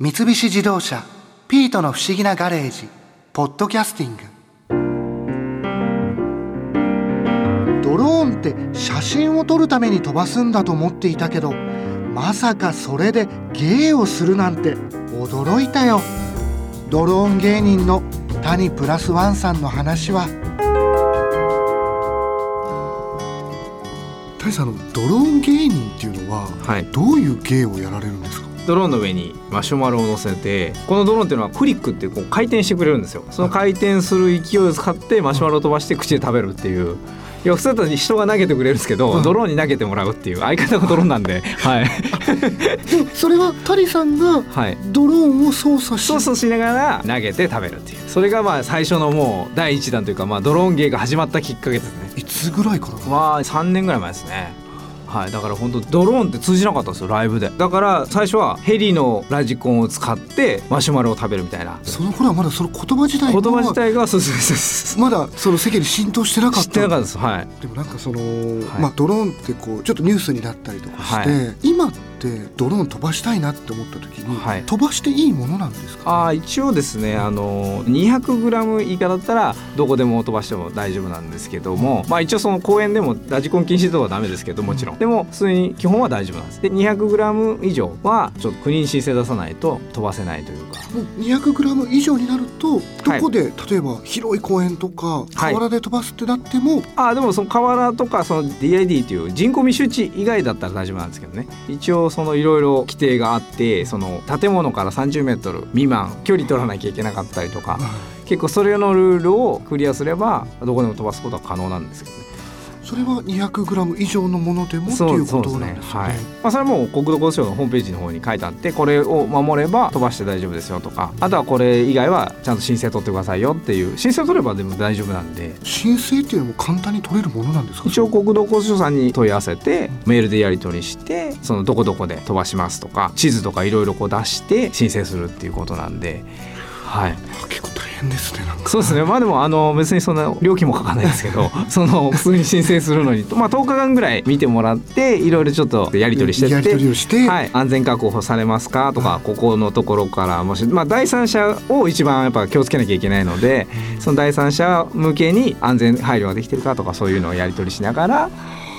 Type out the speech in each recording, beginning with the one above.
三菱自動車「ピートの不思議なガレージ」「ポッドキャスティング」ドローンって写真を撮るために飛ばすんだと思っていたけどまさかそれで芸をするなんて驚いたよ。ドローン芸人の谷プラスワンさんの話は。谷さんあのドローン芸人っていうのははい、どういう芸をやられるんですか？ドローンの上にマシュマロを乗せてこのドローンっていうのはクリックってこう回転してくれるんですよ。その回転する勢いを使ってマシュマロを飛ばして口で食べるっていう。いや普通だったら人が投げてくれるんですけど、うん。ドローンに投げてもらうっていう相方がドローンなんで。はい。それは谷さんがはい。ドローンを操作し操作しながら投げて食べるっていう。それがまあ最初のもう第一弾というかまあドローン芸が始まったきっかけですね。いつぐらいからまあ3年ぐらい前ですねはいだから本当ドローンって通じなかったんですよライブで。だから最初はヘリのラジコンを使ってマシュマロを食べるみたいな。その頃はまだその言葉自体が言葉自体がそうそうそうまだその世間に浸透してなかった。知ってなかったです。はい。でもなんかその、まあドローンってこうちょっとニュースになったりとかして、は今ってドローン飛ばしたいなって思った時に、はい。飛ばしていいものなんですか、あー一応ですねあの 200g 以下だったらどこでも飛ばしても大丈夫なんですけどもまあ一応その公園でもラジコン禁止とかはダメですけどもちろん。でも普通に基本は大丈夫なんです。で 200g 以上はちょっと国に申請出さないと飛ばせないというか。もう 200g 以上になるとどはい。こで、例えば広い公園とかはい。河原で飛ばすってなっても、あーでもその河原とかその DID という人口密集地以外だったら大丈夫なんですけどね。一応そのいろいろ規定があってその建物から30メートル未満距離取らなきゃいけなかったりとか結構それのルールをクリアすればどこでも飛ばすことは可能なんですけどね。それは 200g 以上のものでもっていうことなんですよね。はい。まあそれはもう国土交通省のホームページの方に書いてあってこれを守れば飛ばして大丈夫ですよとかあとはこれ以外はちゃんと申請取ってくださいよっていう申請取ればでも大丈夫なんで申請っていうのも簡単に取れるものなんですか一応国土交通省さんに問い合わせてメールでやり取りしてそのどこどこで飛ばしますとか地図とかいろいろこう出して申請するっていうことなんで。はい、あ結構大変ですねそうですね。まあでもあの別にそんな料金もかかんないですけど その普通に申請するのに、まあ、10日間ぐらい見てもらっていろいろちょっとやり取りしてってやり取りをして、はい、安全確保されますかとか、ここのところからもし、まあ、第三者を一番やっぱ気をつけなきゃいけないのでその第三者向けに安全配慮ができてるかとかそういうのをやり取りしながら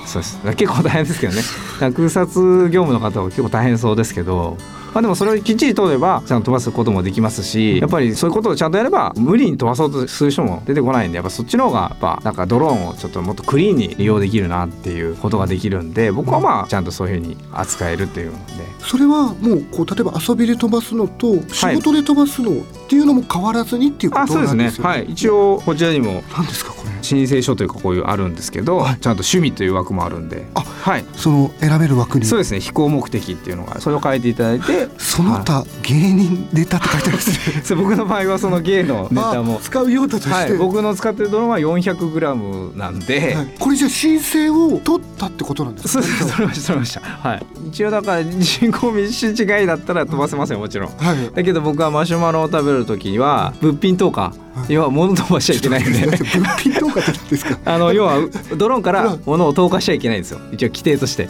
そうです。結構大変ですけどね。空撮業務の方は結構大変そうですけど。まあでもそれをきっちり通ればちゃんと飛ばすこともできますしやっぱりそういうことをちゃんとやれば無理に飛ばそうとする人も出てこないんでやっぱそっちの方がやっぱなんかドローンをちょっともっとクリーンに利用できるなっていうことができるんで僕はまあちゃんとそういうふうに扱えるっていうので。それはもうこう例えば遊びで飛ばすのと仕事で飛ばすのっていうのも変わらずにっていうことなんですよね？はい。一応こちらにも。何ですか申請書というかこういうあるんですけど、はい。ちゃんと趣味という枠もあるんで。あはい。その選べる枠に。そうですね。飛行目的っていうのがそれを書いていただいてその他芸人ネタって書いてありますね。僕の場合はその芸のネタもあ使う用途として、はい、僕の使ってるドローンは 400g なんで、はい。これじゃあ申請を取ったってことなんですか？そうです。取れました取れました。はい。一応だから人口密集地外だったら飛ばせますよもちろん。はい。だけど僕はマシュマロを食べる時には物品投下要は物飛ばしちゃいけないんで。あの要はドローンから物を投下しちゃいけないんですよ。一応規定として。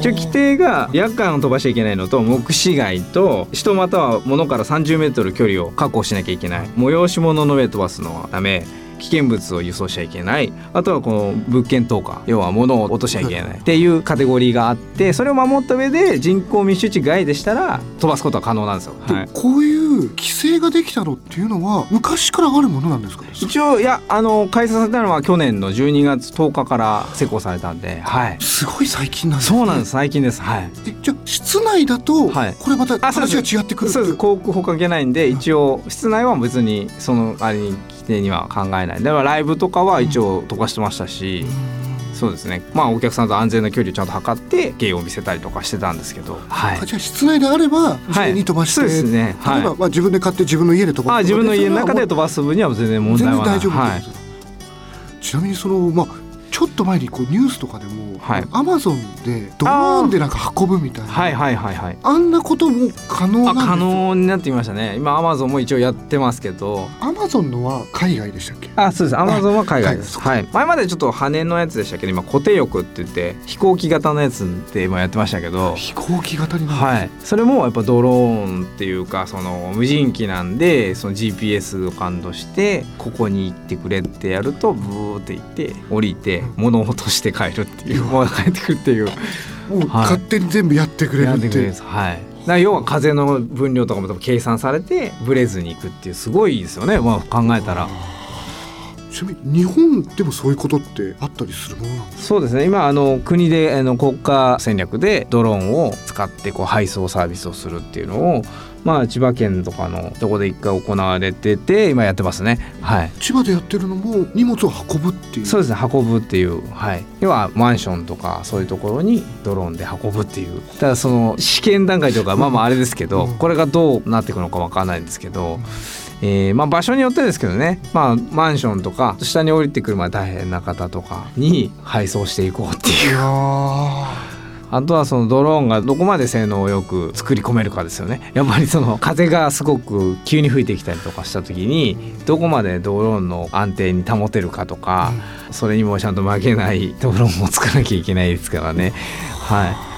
一応規定が夜間を飛ばしちゃいけないのと目視外と人または物から30メートル距離を確保しなきゃいけない。催し物の上飛ばすのはダメ危険物を輸送しちゃいけない。あとはこの物件投下要は物を落としちゃいけない。っていうカテゴリーがあってそれを守った上で人口密集地外でしたら飛ばすことは可能なんですよ。はい。でこういう規制ができたのっていうのは昔からあるものなんですか？一応いやあの開催されたのは去年の12月10日から施行されたんで、はい、すごい最近なんですね。そうなんです。最近です。はい。えじゃあ室内だとはい。これまたあそうです。話が違ってくるそうです。航空法関係ないんで一応室内は別にそのあれに規定には考えないだからライブとかは一応飛ばしてましたし、そうですね。まあお客さんと安全な距離をちゃんと測って芸を見せたりとかしてたんですけど。はい。あじゃあ室内であれば自由に飛ばして、そうですね。はい。例えば、まあ、自分で買って自分の家で飛ばすあ自分の家の中で飛ばす分には全然問全然題はない。大丈夫はいです、ちなみにそのまあちょっと前にこうニュースとかでも、はい。アマゾンでドローンでなんか運ぶみたいな。はいはいはいはいあんなことも可能なんですあ可能になってきましたね。今アマゾンも一応やってますけど。アマゾンのは海外でしたっけ？あそうです。アマゾンは海外ですはいはい。前までちょっと羽のやつでしたけ？ど今固定翼って言って飛行機型のやつで今やってましたけど。飛行機型になるはい、それもやっぱドローンっていうかその無人機なんでその GPS を感度してここに行ってくれってやるとブーって行って降りて物を落として帰るっていう。もう帰ってくるっていう。もうはい。勝手に全部やってくれるって。やってくれるんです。はい。だから要は風の分量とかも計算されてブレずに行くっていうすごいですよね、まあ、考えたら。ちなみに日本でもそういうことってあったりするものなんですそうですね。今あの国であの国家戦略でドローンを使ってこう配送サービスをするっていうのをまあ千葉県とかのとこで一回行われてて今やってますね。はい。千葉でやってるのも荷物を運ぶっていう。そうです。ね運ぶっていう。はい。要はマンションとかそういうところにドローンで運ぶっていう。ただその試験段階とか まあまああれですけどうん。これがどうなっていくのかわからないんですけどえーまあ、場所によってですけどね、まあ、マンションとか下に降りてくるまで大変な方とかに配送していこうっていうあとはそのドローンがどこまで性能をよく作り込めるかですよね。やっぱりその風がすごく急に吹いてきたりとかした時にどこまでドローンの安定に保てるかとか、それにもちゃんと負けないドローンも作らなきゃいけないですからね。は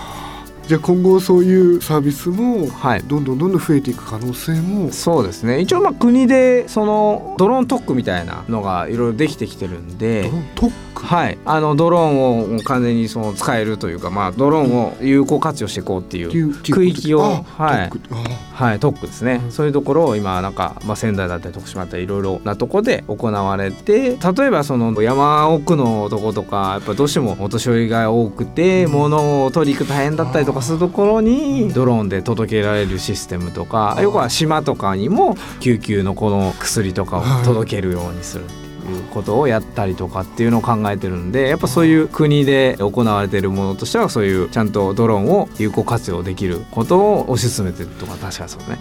じゃあ今後そういうサービスもい、はい、どんどんどんどん増えていく可能性も。そうですね。一応まあ国でそのドローン特区みたいなのがいろいろできてきてるんドでローン特区？はい、あのドローンを完全にその使えるというか、まあ、ドローンを有効活用していこうっていう区域をあはい。特区。あはい、特区ですね、うんそういうところを今なんか、まあ、仙台だったり徳島だったりいろいろなとこで行われて例えばその山奥のとことかやっぱどうしてもお年寄りが多くて物を取り行く大変だったりとかするところにドローンで届けられるシステムとかあー要は島とかにも救急のこの薬とかを届けるようにする。っていうことをやったりとかっていうのを考えてるんでやっぱそういう国で行われているものとしてはそういうちゃんとドローンを有効活用できることを推し進めてるとか確かそうね。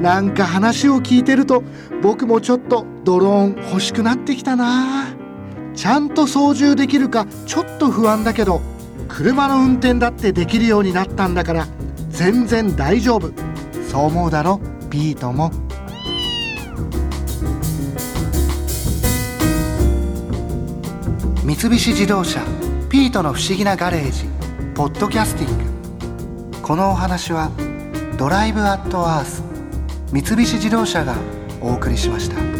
なんか話を聞いてると僕もちょっとドローン欲しくなってきたなちゃんと操縦できるかちょっと不安だけど車の運転だってできるようになったんだから全然大丈夫。そう思うだろ？ピートも。三菱自動車ピートの不思議なガレージポッドキャスティング。このお話はドライブアットアース三菱自動車がお送りしました。